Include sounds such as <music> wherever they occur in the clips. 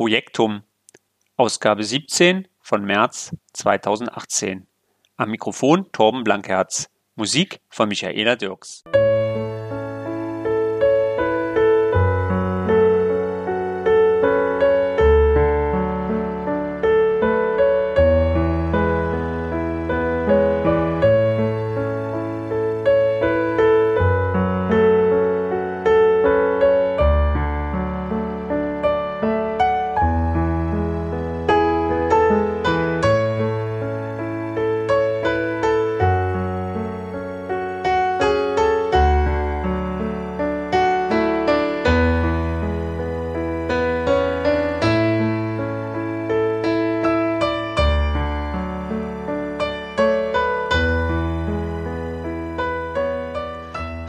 Projektum, Ausgabe 17 von März 2018. Am Mikrofon Torben Blankherz. Musik von Michaela Dirks.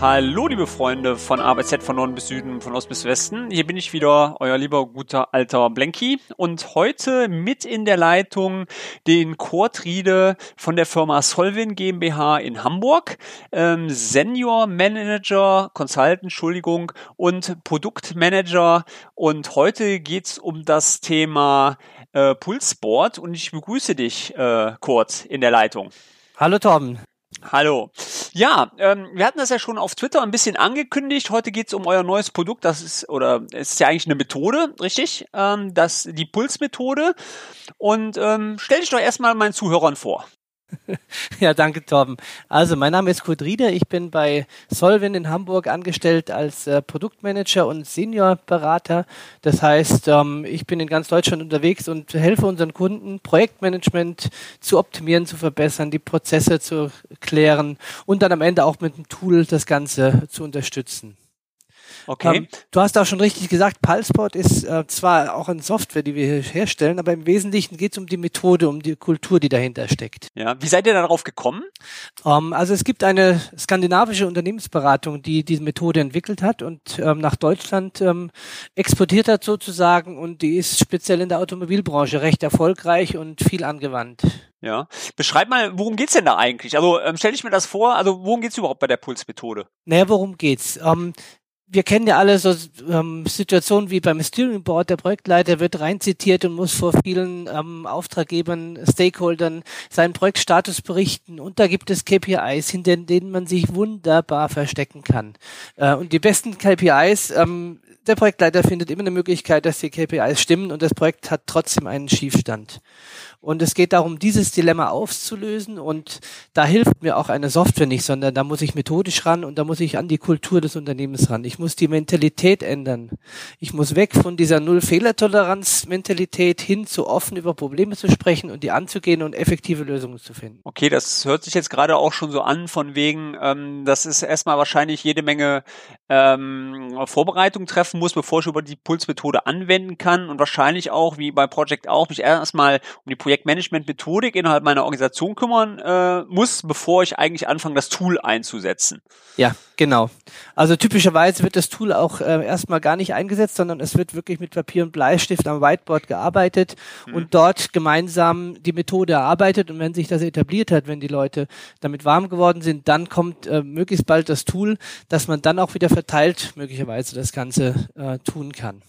Hallo, liebe Freunde von ABZ von Norden bis Süden, von Ost bis Westen. Hier bin ich wieder, euer lieber guter alter Blanky. Und heute mit in der Leitung den Kurt Riede von der Firma Solvin GmbH in Hamburg, ähm, Senior Manager, Consultant, Entschuldigung, und Produktmanager. Und heute geht's um das Thema äh, Pulsboard. Und ich begrüße dich, äh, Kurt, in der Leitung. Hallo Torben. Hallo. Ja, ähm, wir hatten das ja schon auf Twitter ein bisschen angekündigt. Heute geht es um euer neues Produkt. Das ist, oder es ist ja eigentlich eine Methode, richtig? Ähm, das, die Pulsmethode. Und ähm, stell dich doch erstmal meinen Zuhörern vor. <laughs> Ja, danke, Torben. Also, mein Name ist Kurt Rieder. Ich bin bei Solvin in Hamburg angestellt als äh, Produktmanager und Seniorberater. Das heißt, ähm, ich bin in ganz Deutschland unterwegs und helfe unseren Kunden, Projektmanagement zu optimieren, zu verbessern, die Prozesse zu klären und dann am Ende auch mit einem Tool das Ganze zu unterstützen. Okay. Ähm, du hast auch schon richtig gesagt, Pulseport ist äh, zwar auch eine Software, die wir hier herstellen, aber im Wesentlichen geht es um die Methode, um die Kultur, die dahinter steckt. Ja, wie seid ihr darauf gekommen? Ähm, also es gibt eine skandinavische Unternehmensberatung, die diese Methode entwickelt hat und ähm, nach Deutschland ähm, exportiert hat sozusagen und die ist speziell in der Automobilbranche recht erfolgreich und viel angewandt. Ja. Beschreib mal, worum geht's denn da eigentlich? Also ähm, stell ich mir das vor, also worum geht's überhaupt bei der Pulsmethode? Naja, worum geht's? Ähm, wir kennen ja alle so ähm, Situationen wie beim Steering Board. Der Projektleiter wird reinzitiert und muss vor vielen ähm, Auftraggebern, Stakeholdern seinen Projektstatus berichten. Und da gibt es KPIs, hinter denen man sich wunderbar verstecken kann. Äh, und die besten KPIs, ähm, der Projektleiter findet immer eine Möglichkeit, dass die KPIs stimmen und das Projekt hat trotzdem einen Schiefstand. Und es geht darum, dieses Dilemma aufzulösen. Und da hilft mir auch eine Software nicht, sondern da muss ich methodisch ran und da muss ich an die Kultur des Unternehmens ran. Ich muss die Mentalität ändern. Ich muss weg von dieser Null-Fehlertoleranz-Mentalität hin zu offen über Probleme zu sprechen und die anzugehen und effektive Lösungen zu finden. Okay, das hört sich jetzt gerade auch schon so an, von wegen, ähm, das ist erstmal wahrscheinlich jede Menge ähm, Vorbereitung treffen muss, bevor ich über die Pulsmethode anwenden kann und wahrscheinlich auch, wie bei Project auch, mich erstmal um die Projektmanagement-Methodik innerhalb meiner Organisation kümmern äh, muss, bevor ich eigentlich anfange, das Tool einzusetzen. Ja, genau. Also typischerweise wird das Tool auch äh, erstmal gar nicht eingesetzt, sondern es wird wirklich mit Papier und Bleistift am Whiteboard gearbeitet mhm. und dort gemeinsam die Methode erarbeitet. Und wenn sich das etabliert hat, wenn die Leute damit warm geworden sind, dann kommt äh, möglichst bald das Tool, dass man dann auch wieder verteilt möglicherweise das Ganze äh, tun kann.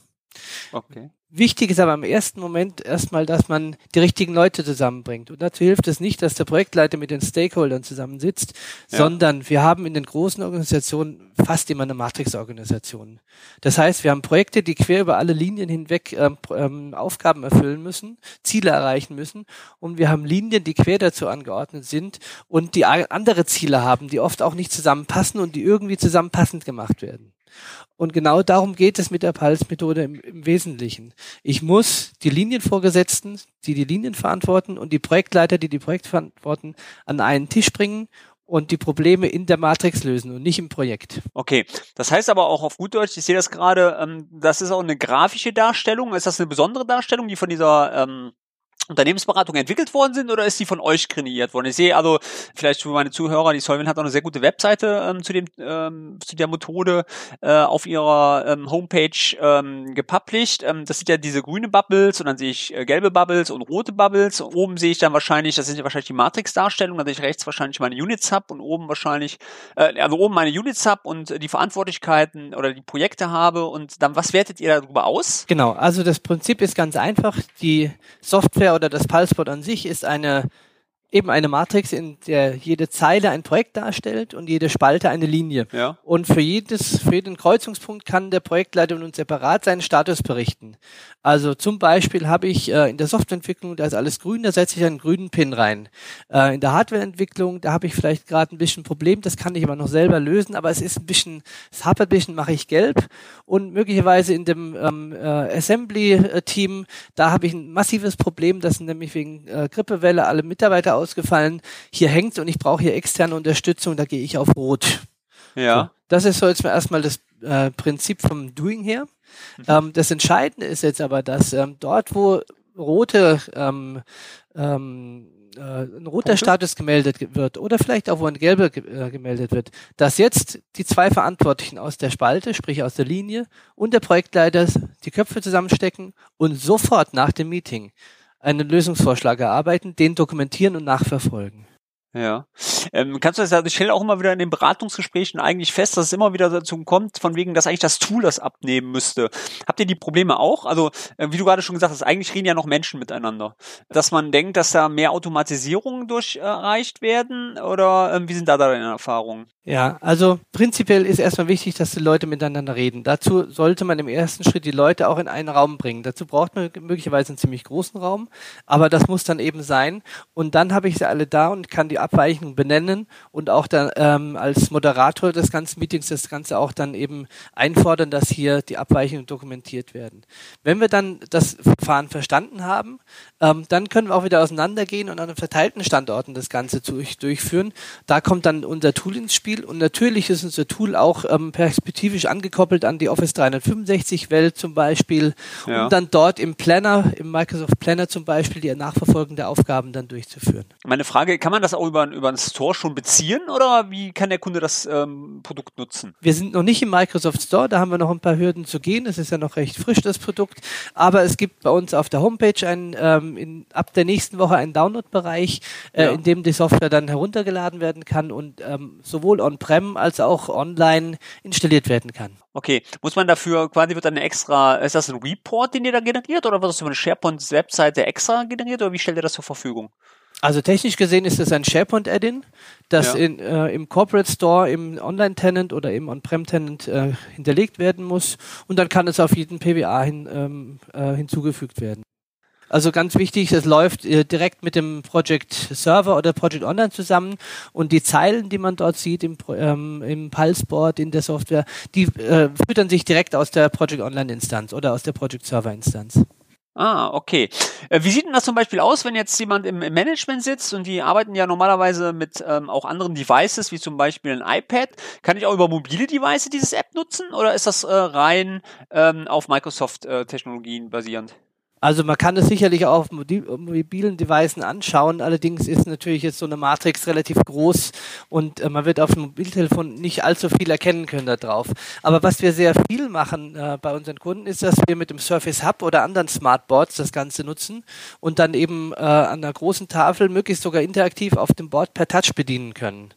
Okay. Wichtig ist aber im ersten Moment erstmal, dass man die richtigen Leute zusammenbringt. Und dazu hilft es nicht, dass der Projektleiter mit den Stakeholdern zusammensitzt, ja. sondern wir haben in den großen Organisationen fast immer eine Matrix-Organisation. Das heißt, wir haben Projekte, die quer über alle Linien hinweg ähm, ähm, Aufgaben erfüllen müssen, Ziele erreichen müssen. Und wir haben Linien, die quer dazu angeordnet sind und die andere Ziele haben, die oft auch nicht zusammenpassen und die irgendwie zusammenpassend gemacht werden. Und genau darum geht es mit der Pulse-Methode im, im, Wesentlichen. Ich muss die Linienvorgesetzten, die die Linien verantworten und die Projektleiter, die die Projekte verantworten, an einen Tisch bringen und die Probleme in der Matrix lösen und nicht im Projekt. Okay, das heißt aber auch auf gut Deutsch, ich sehe das gerade, ähm, das ist auch eine grafische Darstellung. Ist das eine besondere Darstellung, die von dieser ähm, Unternehmensberatung entwickelt worden sind oder ist die von euch kreiert worden? Ich sehe also vielleicht für meine Zuhörer, die Solvin hat auch eine sehr gute Webseite ähm, zu dem ähm, zu der Methode äh, auf ihrer ähm, Homepage ähm, gepublished. Ähm, das sind ja diese grüne Bubbles und dann sehe ich äh, gelbe Bubbles und rote Bubbles. Und oben sehe ich dann wahrscheinlich, das sind ja wahrscheinlich die Matrix-Darstellungen, sehe ich rechts wahrscheinlich meine Units Hub und oben wahrscheinlich, äh, also oben meine Units Hub und die Verantwortlichkeiten oder die Projekte habe und dann was wertet ihr darüber aus? Genau, also das Prinzip ist ganz einfach. Die Software oder das Pulseboard an sich ist eine eben eine Matrix, in der jede Zeile ein Projekt darstellt und jede Spalte eine Linie. Ja. Und für jedes, für jeden Kreuzungspunkt kann der Projektleiter nun separat seinen Status berichten. Also zum Beispiel habe ich äh, in der Softwareentwicklung, da ist alles grün, da setze ich einen grünen Pin rein. Äh, in der Hardwareentwicklung, da habe ich vielleicht gerade ein bisschen Problem, das kann ich aber noch selber lösen, aber es ist ein bisschen, es hapert ein bisschen, mache ich gelb. Und möglicherweise in dem ähm, äh, Assembly-Team, da habe ich ein massives Problem, das sind nämlich wegen äh, Grippewelle alle Mitarbeiter ausgefallen. Hier hängt und ich brauche hier externe Unterstützung, da gehe ich auf Rot. Ja. So, das ist so jetzt mal erstmal das äh, Prinzip vom Doing her. Mhm. Ähm, das Entscheidende ist jetzt aber, dass ähm, dort, wo rote ähm, ähm, äh, ein roter Punkte? Status gemeldet wird oder vielleicht auch wo ein gelber ge äh, gemeldet wird, dass jetzt die zwei Verantwortlichen aus der Spalte, sprich aus der Linie und der Projektleiter die Köpfe zusammenstecken und sofort nach dem Meeting einen Lösungsvorschlag erarbeiten, den dokumentieren und nachverfolgen. Ja. Ähm, kannst du das ja, ich stelle auch immer wieder in den Beratungsgesprächen eigentlich fest, dass es immer wieder dazu kommt, von wegen, dass eigentlich das Tool das abnehmen müsste. Habt ihr die Probleme auch? Also, äh, wie du gerade schon gesagt hast, eigentlich reden ja noch Menschen miteinander. Dass man denkt, dass da mehr Automatisierungen durch erreicht werden oder äh, wie sind da deine Erfahrungen? Ja, also prinzipiell ist erstmal wichtig, dass die Leute miteinander reden. Dazu sollte man im ersten Schritt die Leute auch in einen Raum bringen. Dazu braucht man möglicherweise einen ziemlich großen Raum, aber das muss dann eben sein. Und dann habe ich sie alle da und kann die Abweichungen benennen und auch dann ähm, als Moderator des ganzen Meetings das Ganze auch dann eben einfordern, dass hier die Abweichungen dokumentiert werden. Wenn wir dann das Verfahren verstanden haben, ähm, dann können wir auch wieder auseinandergehen und an verteilten Standorten das Ganze durch, durchführen. Da kommt dann unser Tool ins Spiel und natürlich ist unser Tool auch ähm, perspektivisch angekoppelt an die Office 365 Welt zum Beispiel, ja. um dann dort im Planner, im Microsoft Planner zum Beispiel, die Nachverfolgung der Aufgaben dann durchzuführen. Meine Frage, kann man das auch über, über einen Store schon beziehen oder wie kann der Kunde das ähm, Produkt nutzen? Wir sind noch nicht im Microsoft Store, da haben wir noch ein paar Hürden zu gehen. Es ist ja noch recht frisch, das Produkt. Aber es gibt bei uns auf der Homepage ein, ähm, in, ab der nächsten Woche einen Download-Bereich, äh, ja. in dem die Software dann heruntergeladen werden kann und ähm, sowohl on-prem als auch online installiert werden kann. Okay, muss man dafür quasi wird eine extra, ist das ein Report, den ihr da generiert oder wird das über eine SharePoint-Webseite extra generiert oder wie stellt ihr das zur Verfügung? Also technisch gesehen ist es ein SharePoint-Add-in, das ja. in, äh, im Corporate Store, im Online-Tenant oder im On-Prem-Tenant äh, hinterlegt werden muss und dann kann es auf jeden PWA hin, ähm, äh, hinzugefügt werden. Also ganz wichtig, es läuft äh, direkt mit dem Project Server oder Project Online zusammen und die Zeilen, die man dort sieht im, ähm, im Pulseboard in der Software, die äh, füttern sich direkt aus der Project Online Instanz oder aus der Project Server Instanz. Ah, okay. Äh, wie sieht denn das zum Beispiel aus, wenn jetzt jemand im, Management sitzt und die arbeiten ja normalerweise mit ähm, auch anderen Devices, wie zum Beispiel ein iPad? Kann ich auch über mobile Devices dieses App nutzen oder ist das äh, rein ähm, auf Microsoft-Technologien äh, basierend? Also man kann es sicherlich auch auf mobilen Devices anschauen, allerdings ist natürlich jetzt so eine Matrix relativ groß und äh, man wird auf dem Mobiltelefon nicht allzu viel erkennen können da drauf. Aber was wir sehr viel machen äh, bei unseren Kunden ist, dass wir mit dem Surface Hub oder anderen Smartboards das Ganze nutzen und dann eben äh, an einer großen Tafel möglichst sogar interaktiv auf dem Board per Touch bedienen können.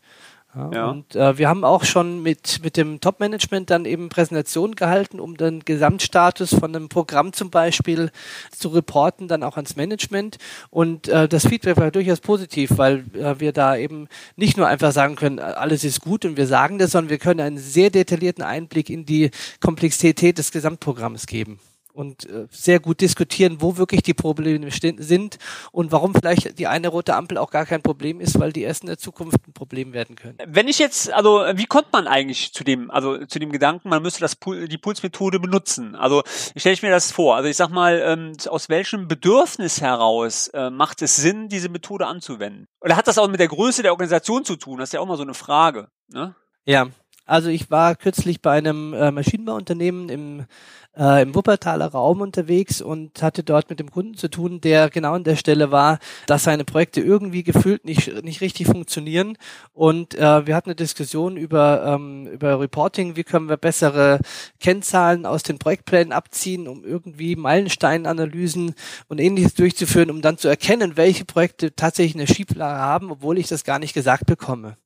Ja, ja. Und äh, wir haben auch schon mit, mit dem Top-Management dann eben Präsentationen gehalten, um den Gesamtstatus von einem Programm zum Beispiel zu reporten, dann auch ans Management. Und äh, das Feedback war durchaus positiv, weil äh, wir da eben nicht nur einfach sagen können, alles ist gut und wir sagen das, sondern wir können einen sehr detaillierten Einblick in die Komplexität des Gesamtprogramms geben und äh, sehr gut diskutieren, wo wirklich die Probleme sind und warum vielleicht die eine rote Ampel auch gar kein Problem ist, weil die erst in der Zukunft ein Problem werden können. Wenn ich jetzt, also wie kommt man eigentlich zu dem, also zu dem Gedanken, man müsste das die Pulsmethode benutzen? Also stelle ich mir das vor. Also ich sag mal, ähm, aus welchem Bedürfnis heraus äh, macht es Sinn, diese Methode anzuwenden? Oder hat das auch mit der Größe der Organisation zu tun? Das ist ja auch mal so eine Frage. Ne? Ja, Also ich war kürzlich bei einem äh, Maschinenbauunternehmen im äh, im Wuppertaler Raum unterwegs und hatte dort mit dem Kunden zu tun, der genau an der Stelle war, dass seine Projekte irgendwie gefühlt nicht, nicht richtig funktionieren. Und äh, wir hatten eine Diskussion über, ähm, über Reporting, wie können wir bessere Kennzahlen aus den Projektplänen abziehen, um irgendwie Meilensteinanalysen und ähnliches durchzuführen, um dann zu erkennen, welche Projekte tatsächlich eine Schieflage haben, obwohl ich das gar nicht gesagt bekomme.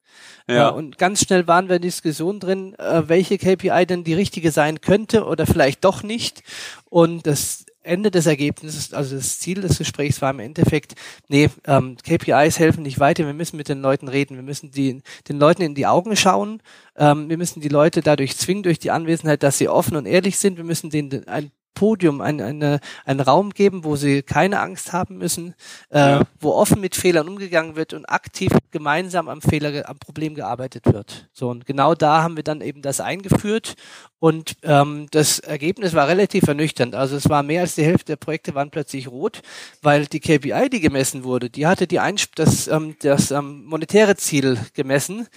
Ja. ja. und ganz schnell waren wir in Diskussion drin, äh, welche KPI denn die richtige sein könnte oder vielleicht doch nicht. Und das Ende des Ergebnisses, also das Ziel des Gesprächs war im Endeffekt, nee, ähm, KPIs helfen nicht weiter, wir müssen mit den Leuten reden, wir müssen die, den Leuten in die Augen schauen, ähm, wir müssen die Leute dadurch zwingen, durch die Anwesenheit, dass sie offen und ehrlich sind, wir müssen denen ein Podium, ein, eine, einen Raum geben, wo sie keine Angst haben müssen, äh, ja. wo offen mit Fehlern umgegangen wird und aktiv gemeinsam am Fehler, am Problem gearbeitet wird. So und genau da haben wir dann eben das eingeführt und ähm, das Ergebnis war relativ ernüchternd. Also es war mehr als die Hälfte der Projekte waren plötzlich rot, weil die KPI, die gemessen wurde, die hatte die Einsp das, ähm, das ähm, monetäre Ziel gemessen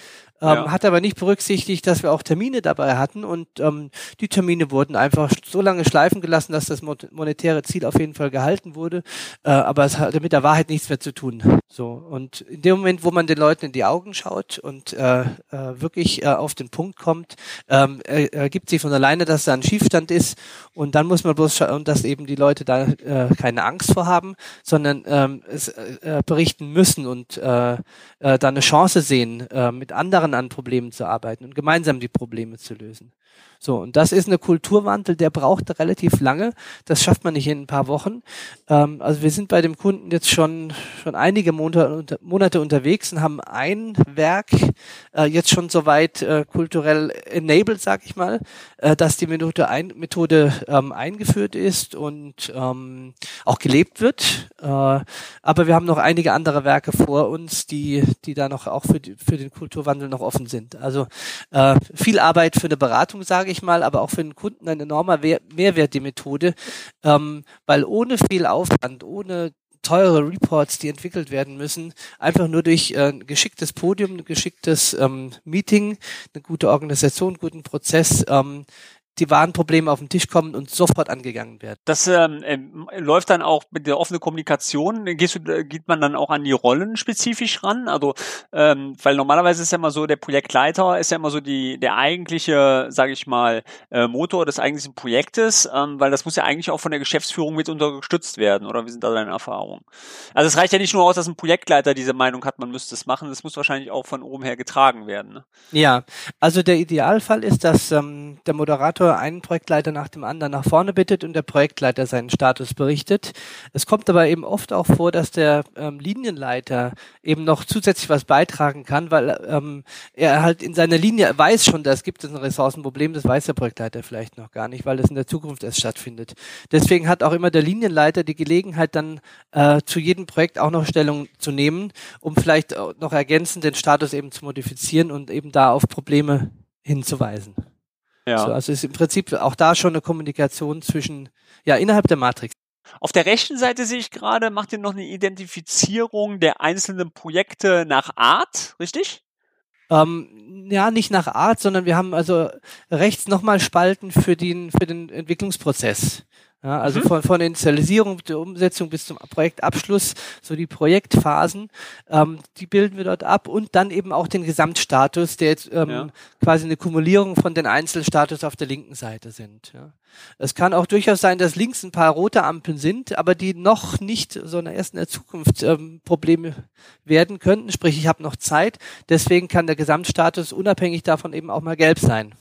ja. Hat aber nicht berücksichtigt, dass wir auch Termine dabei hatten und ähm, die Termine wurden einfach so lange schleifen gelassen, dass das monetäre Ziel auf jeden Fall gehalten wurde. Äh, aber es hatte mit der Wahrheit nichts mehr zu tun. So und in dem Moment, wo man den Leuten in die Augen schaut und äh, äh, wirklich äh, auf den Punkt kommt, ähm, ergibt sich von alleine, dass da ein Schiefstand ist und dann muss man bloß schauen, dass eben die Leute da äh, keine Angst vor haben, sondern ähm, es äh, berichten müssen und äh, äh, da eine Chance sehen, äh, mit anderen an Problemen zu arbeiten und gemeinsam die Probleme zu lösen. So, und das ist eine Kulturwandel, der braucht relativ lange. Das schafft man nicht in ein paar Wochen. Ähm, also wir sind bei dem Kunden jetzt schon, schon einige Monate, Monate unterwegs und haben ein Werk äh, jetzt schon soweit äh, kulturell enabled, sag ich mal, äh, dass die Methode, ein, Methode ähm, eingeführt ist und ähm, auch gelebt wird. Äh, aber wir haben noch einige andere Werke vor uns, die, die da noch auch für, die, für den Kulturwandel noch offen sind. Also äh, viel Arbeit für eine Beratung, sage ich mal, aber auch für den Kunden ein enormer Mehrwert, die Methode, ähm, weil ohne viel Aufwand, ohne teure Reports, die entwickelt werden müssen, einfach nur durch äh, ein geschicktes Podium, ein geschicktes ähm, Meeting, eine gute Organisation, guten Prozess ähm, die wahren Probleme auf den Tisch kommen und sofort angegangen werden. Das ähm, äh, läuft dann auch mit der offenen Kommunikation. Gehst du, äh, geht man dann auch an die Rollen spezifisch ran? Also, ähm, weil normalerweise ist ja immer so, der Projektleiter ist ja immer so die der eigentliche, sage ich mal, äh, Motor des eigentlichen Projektes, ähm, weil das muss ja eigentlich auch von der Geschäftsführung mit unterstützt werden. Oder wie sind da deine Erfahrungen? Also es reicht ja nicht nur aus, dass ein Projektleiter diese Meinung hat, man müsste es machen. Das muss wahrscheinlich auch von oben her getragen werden. Ne? Ja, also der Idealfall ist, dass ähm, der Moderator Moderator einen Projektleiter nach dem anderen nach vorne bittet und der Projektleiter seinen Status berichtet. Es kommt aber eben oft auch vor, dass der ähm, Linienleiter eben noch zusätzlich was beitragen kann, weil ähm, er halt in seiner Linie weiß schon, dass gibt es ein Ressourcenproblem, das weiß der Projektleiter vielleicht noch gar nicht, weil das in der Zukunft erst stattfindet. Deswegen hat auch immer der Linienleiter die Gelegenheit, dann äh, zu jedem Projekt auch noch Stellung zu nehmen, um vielleicht noch ergänzend den Status eben zu modifizieren und eben da auf Probleme hinzuweisen. Ja. So, also ist im Prinzip auch da schon eine Kommunikation zwischen, ja, innerhalb der Matrix. Auf der rechten Seite sehe ich gerade, macht ihr noch eine Identifizierung der einzelnen Projekte nach Art, richtig? Ähm, ja, nicht nach Art, sondern wir haben also rechts nochmal Spalten für den, für den Entwicklungsprozess. Ja, also mhm. von, von der Initialisierung, der Umsetzung bis zum Projektabschluss, so die Projektphasen, ähm, die bilden wir dort ab und dann eben auch den Gesamtstatus, der jetzt ähm, ja. quasi eine Kumulierung von den Einzelstatus auf der linken Seite sind. Ja. Es kann auch durchaus sein, dass links ein paar rote Ampeln sind, aber die noch nicht, so in der ersten der Zukunft, ähm, Probleme werden könnten. Sprich, ich habe noch Zeit. Deswegen kann der Gesamtstatus unabhängig davon eben auch mal gelb sein.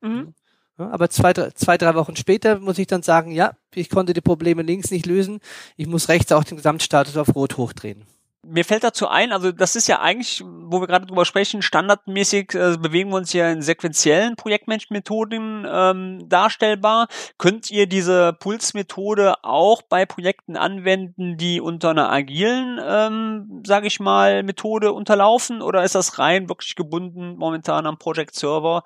Mhm. Aber zwei, zwei, drei Wochen später muss ich dann sagen, ja, ich konnte die Probleme links nicht lösen. Ich muss rechts auch den Gesamtstatus auf Rot hochdrehen. Mir fällt dazu ein, also das ist ja eigentlich, wo wir gerade drüber sprechen, standardmäßig äh, bewegen wir uns ja in sequenziellen Projektmanagement-Methoden ähm, darstellbar. Könnt ihr diese Pulsmethode auch bei Projekten anwenden, die unter einer agilen, ähm, sage ich mal, Methode unterlaufen? Oder ist das rein wirklich gebunden momentan am Project Server?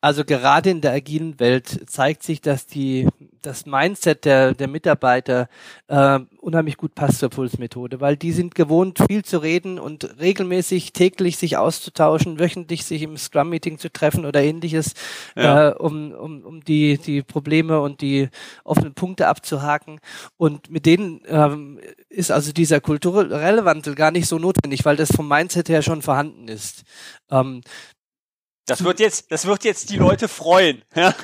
Also gerade in der agilen Welt zeigt sich, dass die das Mindset der, der Mitarbeiter äh, unheimlich gut passt zur Pulsmethode, weil die sind gewohnt, viel zu reden und regelmäßig täglich sich auszutauschen, wöchentlich sich im Scrum-Meeting zu treffen oder ähnliches, ja. äh, um, um, um die, die Probleme und die offenen Punkte abzuhaken. Und mit denen ähm, ist also dieser kulturelle Wandel gar nicht so notwendig, weil das vom Mindset her schon vorhanden ist. Ähm, das wird jetzt, das wird jetzt die Leute freuen. <laughs> ja,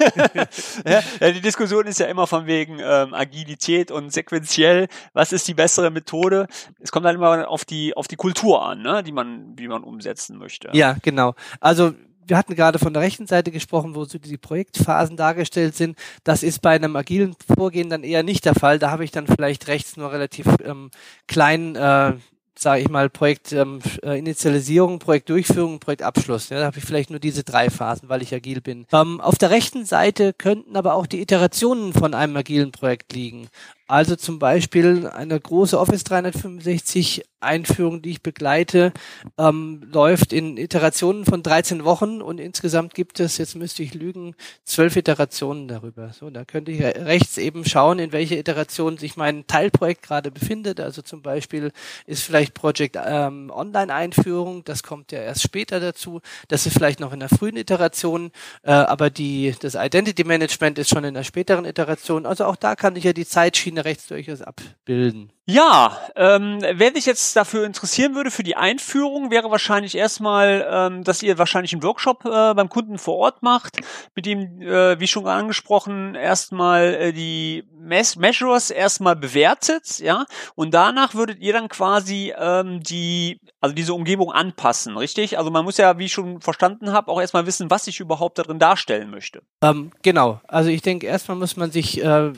die Diskussion ist ja immer von wegen ähm, Agilität und sequenziell. Was ist die bessere Methode? Es kommt halt immer auf die auf die Kultur an, ne, die man wie man umsetzen möchte. Ja, genau. Also wir hatten gerade von der rechten Seite gesprochen, wo so die Projektphasen dargestellt sind. Das ist bei einem agilen Vorgehen dann eher nicht der Fall. Da habe ich dann vielleicht rechts nur relativ ähm, kleinen äh, sage ich mal, Projektinitialisierung, ähm, äh, Projektdurchführung, Projektabschluss. Ja, da habe ich vielleicht nur diese drei Phasen, weil ich agil bin. Ähm, auf der rechten Seite könnten aber auch die Iterationen von einem agilen Projekt liegen. Also zum Beispiel eine große Office 365 Einführung, die ich begleite, ähm, läuft in Iterationen von 13 Wochen und insgesamt gibt es, jetzt müsste ich lügen, zwölf Iterationen darüber. So, da könnte ich rechts eben schauen, in welche Iteration sich mein Teilprojekt gerade befindet. Also zum Beispiel ist vielleicht Project ähm, Online-Einführung, das kommt ja erst später dazu. Das ist vielleicht noch in der frühen Iteration, äh, aber die, das Identity Management ist schon in der späteren Iteration. Also auch da kann ich ja die Zeitschiene rechts durchaus abbilden. Ja, ähm, wer sich jetzt dafür interessieren würde für die Einführung, wäre wahrscheinlich erstmal, ähm, dass ihr wahrscheinlich einen Workshop äh, beim Kunden vor Ort macht, mit dem, äh, wie schon angesprochen, erstmal äh, die Mes Measures erstmal bewertet, ja, und danach würdet ihr dann quasi ähm, die, also diese Umgebung anpassen, richtig? Also man muss ja, wie ich schon verstanden habe, auch erstmal wissen, was ich überhaupt darin darstellen möchte. Ähm, genau, also ich denke, erstmal muss man sich äh,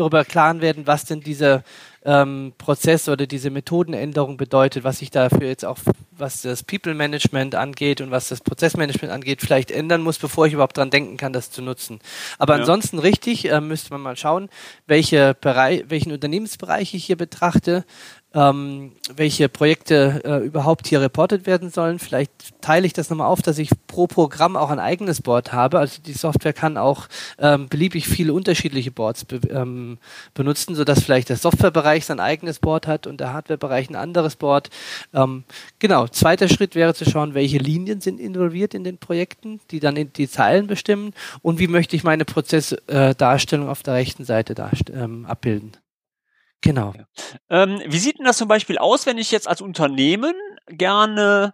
darüber klar werden, was denn dieser ähm, Prozess oder diese Methodenänderung bedeutet, was sich dafür jetzt auch, was das People Management angeht und was das Prozessmanagement angeht, vielleicht ändern muss, bevor ich überhaupt dran denken kann, das zu nutzen. Aber ja. ansonsten richtig, äh, müsste man mal schauen, welche Bereich, welchen Unternehmensbereich ich hier betrachte, ähm, welche Projekte äh, überhaupt hier reportet werden sollen. Vielleicht teile ich das nochmal auf, dass ich pro Programm auch ein eigenes Board habe. Also die Software kann auch ähm, beliebig viele unterschiedliche Boards be ähm, benutzen, sodass vielleicht der Softwarebereich sein eigenes Board hat und der Hardwarebereich ein anderes Board. Ähm, genau, zweiter Schritt wäre zu schauen, welche Linien sind involviert in den Projekten, die dann in die Zeilen bestimmen und wie möchte ich meine Prozessdarstellung äh, auf der rechten Seite ähm, abbilden. Genau. Ähm, wie sieht denn das zum Beispiel aus, wenn ich jetzt als Unternehmen gerne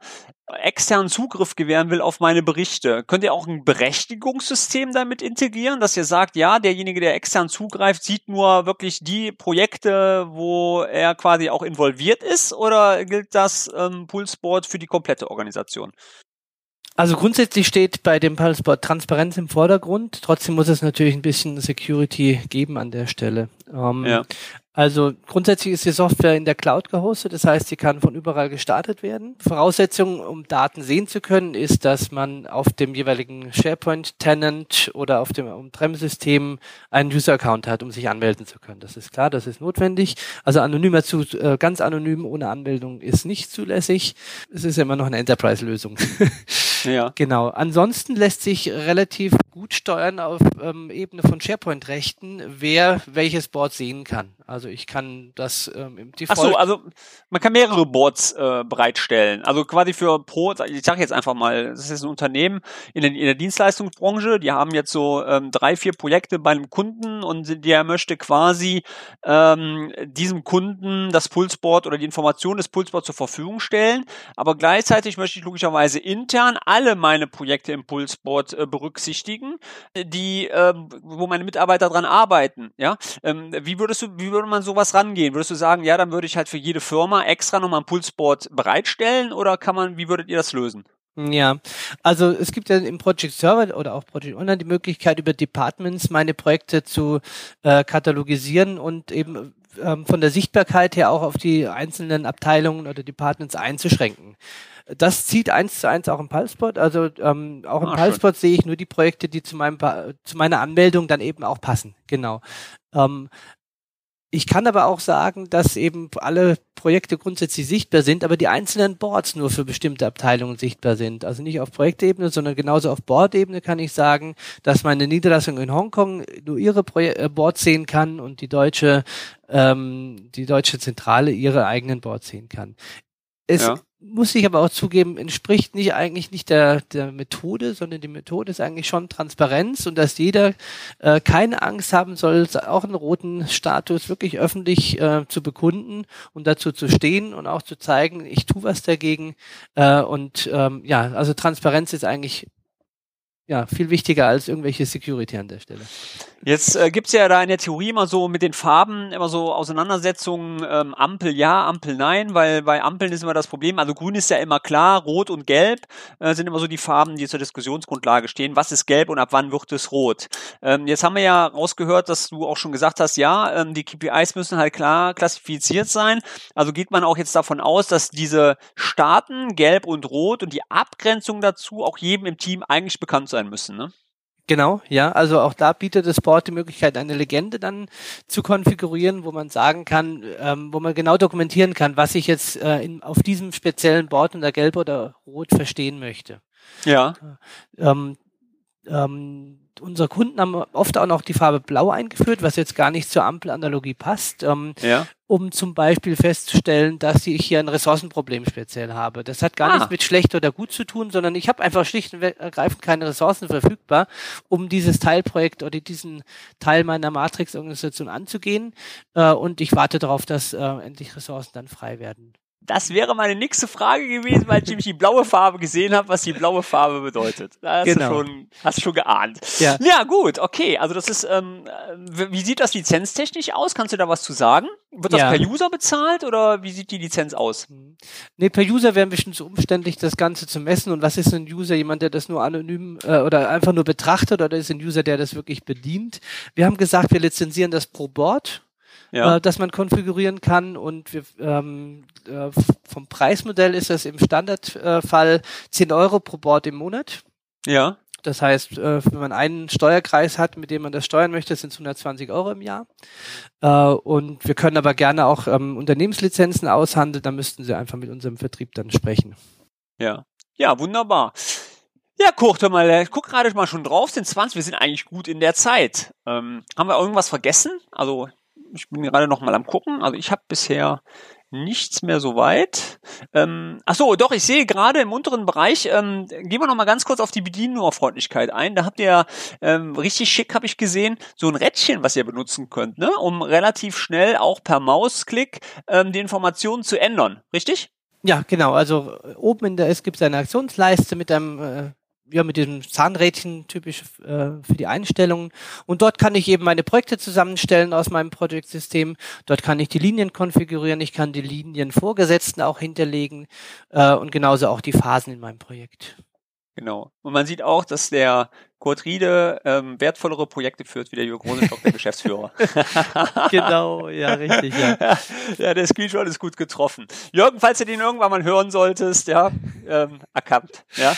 externen Zugriff gewähren will auf meine Berichte? Könnt ihr auch ein Berechtigungssystem damit integrieren, dass ihr sagt, ja, derjenige, der extern zugreift, sieht nur wirklich die Projekte, wo er quasi auch involviert ist, oder gilt das ähm, Pulseboard für die komplette Organisation? Also grundsätzlich steht bei dem Pulseboard Transparenz im Vordergrund. Trotzdem muss es natürlich ein bisschen Security geben an der Stelle. Ähm, ja. Also grundsätzlich ist die Software in der Cloud gehostet, das heißt, sie kann von überall gestartet werden. Voraussetzung, um Daten sehen zu können, ist, dass man auf dem jeweiligen SharePoint-Tenant oder auf dem On-Prem-System einen User-Account hat, um sich anmelden zu können. Das ist klar, das ist notwendig. Also anonymer zu, äh, ganz anonym ohne Anmeldung ist nicht zulässig. Es ist immer noch eine Enterprise-Lösung. <laughs> Ja. Genau. Ansonsten lässt sich relativ gut steuern auf ähm, Ebene von SharePoint-Rechten, wer welches Board sehen kann. Also ich kann das ähm, im Default. Ach so, also man kann mehrere Boards äh, bereitstellen. Also quasi für pro, ich sage jetzt einfach mal, das ist ein Unternehmen in, den, in der Dienstleistungsbranche, die haben jetzt so ähm, drei, vier Projekte bei einem Kunden und der möchte quasi ähm, diesem Kunden das Pulsboard oder die Information des Pulsboards zur Verfügung stellen. Aber gleichzeitig möchte ich logischerweise intern alle meine Projekte im Pulsboard äh, berücksichtigen, die, äh, wo meine Mitarbeiter dran arbeiten. Ja, ähm, wie würdest du, wie würde man sowas rangehen? Würdest du sagen, ja, dann würde ich halt für jede Firma extra nochmal ein Pulsboard bereitstellen oder kann man, wie würdet ihr das lösen? Ja, also es gibt ja im Project Server oder auch Project Online die Möglichkeit, über Departments meine Projekte zu äh, katalogisieren und eben ähm, von der Sichtbarkeit her auch auf die einzelnen Abteilungen oder Departments einzuschränken. Das zieht eins zu eins auch im Pulseport. Also ähm, auch im ah, Pulseport sehe ich nur die Projekte, die zu meinem zu meiner Anmeldung dann eben auch passen. Genau. Ähm, ich kann aber auch sagen, dass eben alle Projekte grundsätzlich sichtbar sind, aber die einzelnen Boards nur für bestimmte Abteilungen sichtbar sind. Also nicht auf Projektebene, sondern genauso auf Boardebene kann ich sagen, dass meine Niederlassung in Hongkong nur ihre äh, Boards sehen kann und die deutsche, ähm, die deutsche Zentrale ihre eigenen Boards sehen kann. Es ja muss ich aber auch zugeben, entspricht nicht eigentlich nicht der, der Methode, sondern die Methode ist eigentlich schon Transparenz und dass jeder äh, keine Angst haben soll, auch einen roten Status wirklich öffentlich äh, zu bekunden und dazu zu stehen und auch zu zeigen, ich tue was dagegen. Äh, und ähm, ja, also Transparenz ist eigentlich ja, viel wichtiger als irgendwelche Security an der Stelle. Jetzt äh, gibt's ja da in der Theorie immer so mit den Farben immer so Auseinandersetzungen, ähm, Ampel ja, Ampel nein, weil bei Ampeln ist immer das Problem, also grün ist ja immer klar, rot und gelb äh, sind immer so die Farben, die zur Diskussionsgrundlage stehen. Was ist gelb und ab wann wird es rot? Ähm, jetzt haben wir ja rausgehört, dass du auch schon gesagt hast, ja, ähm, die KPIs müssen halt klar klassifiziert sein. Also geht man auch jetzt davon aus, dass diese Staaten, gelb und rot und die Abgrenzung dazu auch jedem im Team eigentlich bekannt sein müssen, ne? Genau, ja. Also auch da bietet das Board die Möglichkeit, eine Legende dann zu konfigurieren, wo man sagen kann, ähm, wo man genau dokumentieren kann, was ich jetzt äh, in, auf diesem speziellen Board unter Gelb oder Rot verstehen möchte. Ja. Ähm, ähm, unsere Kunden haben oft auch noch die Farbe Blau eingeführt, was jetzt gar nicht zur Ampelanalogie passt, ähm, ja. um zum Beispiel festzustellen, dass ich hier ein Ressourcenproblem speziell habe. Das hat gar ah. nichts mit schlecht oder gut zu tun, sondern ich habe einfach schlicht und ergreifend keine Ressourcen verfügbar, um dieses Teilprojekt oder diesen Teil meiner Matrix-Organisation anzugehen. Äh, und ich warte darauf, dass äh, endlich Ressourcen dann frei werden. Das wäre meine nächste Frage gewesen, weil ich nämlich die blaue Farbe gesehen habe, was die blaue Farbe bedeutet. Da hast genau. du schon, hast du schon geahnt. Ja. ja, gut, okay. Also das ist, ähm, wie sieht das lizenztechnisch aus? Kannst du da was zu sagen? Wird das ja. per User bezahlt oder wie sieht die Lizenz aus? Nee, per User wäre ein bisschen zu umständlich, das Ganze zu messen. Und was ist ein User? Jemand, der das nur anonym äh, oder einfach nur betrachtet oder ist ein User, der das wirklich bedient? Wir haben gesagt, wir lizenzieren das pro Board ja. äh, das man konfigurieren kann. Und wir, ähm, äh, vom Preismodell ist das im Standardfall 10 Euro pro Board im Monat. Ja. Das heißt, äh, wenn man einen Steuerkreis hat, mit dem man das steuern möchte, sind es 120 Euro im Jahr. Äh, und wir können aber gerne auch ähm, Unternehmenslizenzen aushandeln. Da müssten Sie einfach mit unserem Vertrieb dann sprechen. Ja, ja, wunderbar. Ja, Kurt, hör mal, ich guck gerade mal schon drauf, sind 20, wir sind eigentlich gut in der Zeit. Ähm, haben wir irgendwas vergessen? Also ich bin gerade noch mal am gucken. Also ich habe bisher nichts mehr so weit. Ähm, ach so, doch, ich sehe gerade im unteren Bereich, ähm, gehen wir noch mal ganz kurz auf die Bedienungsfreundlichkeit ein. Da habt ihr ähm, richtig schick, habe ich gesehen, so ein Rädchen, was ihr benutzen könnt, ne? um relativ schnell auch per Mausklick ähm, die Informationen zu ändern, richtig? Ja, genau. Also oben in der es gibt eine Aktionsleiste mit einem äh, ja, mit diesem Zahnrädchen typisch äh, für die Einstellungen. Und dort kann ich eben meine Projekte zusammenstellen aus meinem Projektsystem. Dort kann ich die Linien konfigurieren. Ich kann die Linienvorgesetzten auch hinterlegen äh, und genauso auch die Phasen in meinem Projekt. Genau. Und man sieht auch, dass der Kurt Riede ähm, wertvollere Projekte führt wie der Jürgen Rosenstock, der <laughs> Geschäftsführer. genau, ja, richtig, ja. <laughs> ja, der Screenshot ist gut getroffen. Jürgen, falls du den irgendwann mal hören solltest, ja, ähm, erkannt. Ja.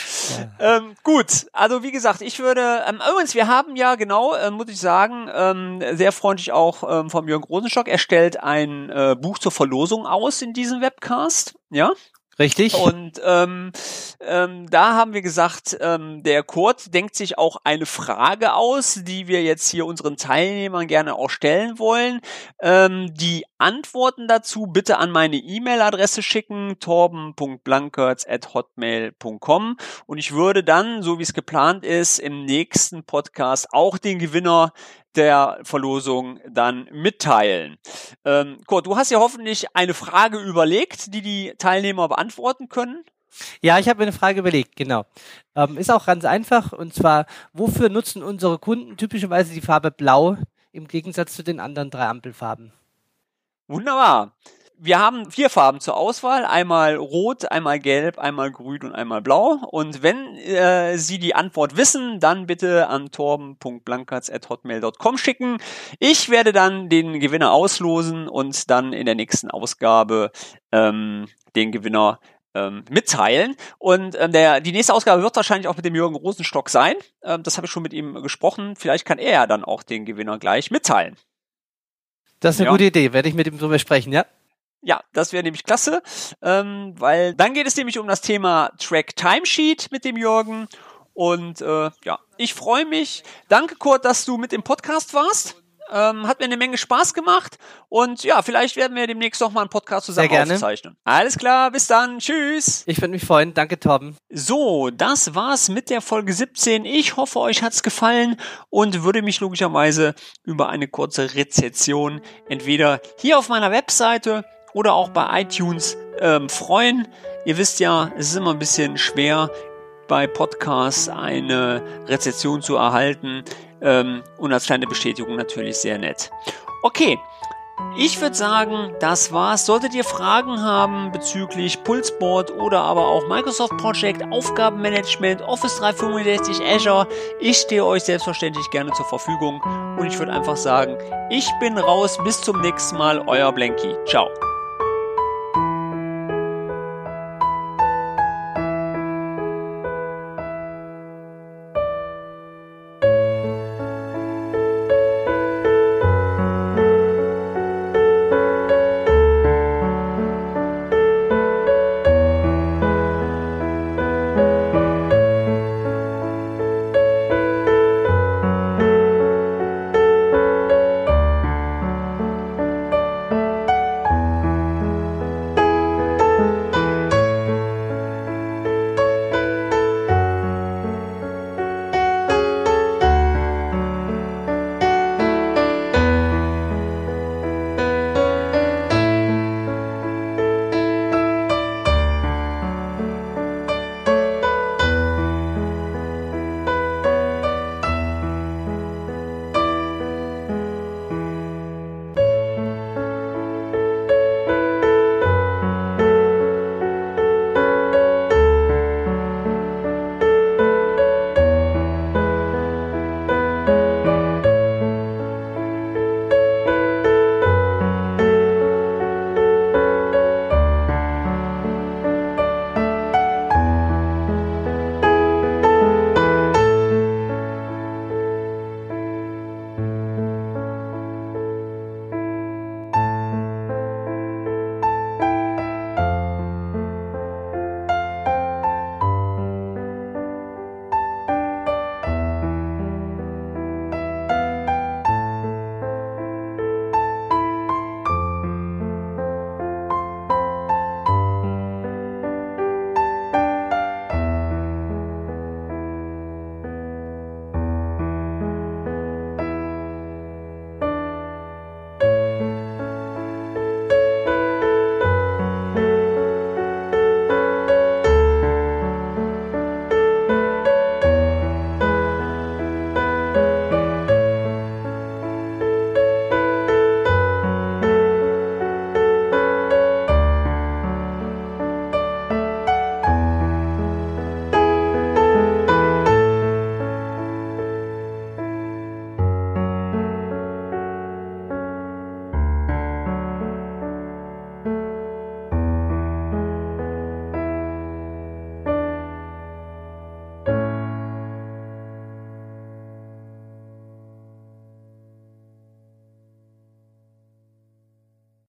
ja. Ähm, gut, also wie gesagt, ich würde, ähm, übrigens, wir haben ja genau, äh, muss ich sagen, ähm, sehr freundlich auch ähm, vom Jürgen Rosenstock, er stellt ein äh, Buch zur Verlosung aus in diesem Webcast. Ja, Richtig. Und ähm, ähm, da haben wir gesagt, ähm, der Kurt denkt sich auch eine Frage aus, die wir jetzt hier unseren Teilnehmern gerne auch stellen wollen. Ähm, die Antworten dazu bitte an meine E-Mail-Adresse schicken, torben.blankertz.hotmail.com und ich würde dann, so wie es geplant ist, im nächsten Podcast auch den Gewinner der Verlosung dann mitteilen. Ähm, Kurt, du hast ja hoffentlich eine Frage überlegt, die die Teilnehmer beantworten können. Ja, ich habe mir eine Frage überlegt, genau. Ähm, ist auch ganz einfach und zwar, wofür nutzen unsere Kunden typischerweise die Farbe Blau im Gegensatz zu den anderen drei Ampelfarben? Wunderbar wir haben vier Farben zur Auswahl. Einmal rot, einmal gelb, einmal grün und einmal blau. Und wenn äh, Sie die Antwort wissen, dann bitte an torben.blankatz.hotmail.com schicken. Ich werde dann den Gewinner auslosen und dann in der nächsten Ausgabe ähm, den Gewinner ähm, mitteilen. Und ähm, der, die nächste Ausgabe wird wahrscheinlich auch mit dem Jürgen Rosenstock sein. Ähm, das habe ich schon mit ihm gesprochen. Vielleicht kann er ja dann auch den Gewinner gleich mitteilen. Das ist eine Ja. gute Idee, werde ich mit ihm drüber sprechen, ja? Ja, das wäre nämlich klasse, ähm, weil dann geht es nämlich um das Thema Track Timesheet mit dem Jürgen. Und äh, ja, ich freue mich. Danke, Kurt, dass du mit im Podcast warst. Ähm, hat mir eine Menge Spaß gemacht. Und ja, vielleicht werden wir demnächst noch mal einen Podcast zusammen Sehr gerne. aufzeichnen. Alles klar, bis dann. Tschüss. Ich würde mich freuen. Danke, Torben. So, das war's mit der Folge 17. Ich hoffe, euch hat's gefallen und würde mich logischerweise über eine kurze Rezession entweder hier auf meiner Webseite oder auch bei iTunes ähm, freuen. Ihr wisst ja, es ist immer ein bisschen schwer, bei Podcasts eine Rezession zu erhalten ähm, und als kleine Bestätigung natürlich sehr nett. Okay, ich würde sagen, das war's. Solltet ihr Fragen haben bezüglich Pulseboard oder aber auch Microsoft Project, Aufgabenmanagement, Office 365, Azure, ich stehe euch selbstverständlich gerne zur Verfügung und ich würde einfach sagen, ich bin raus. Bis zum nächsten Mal, euer Blanky. Ciao.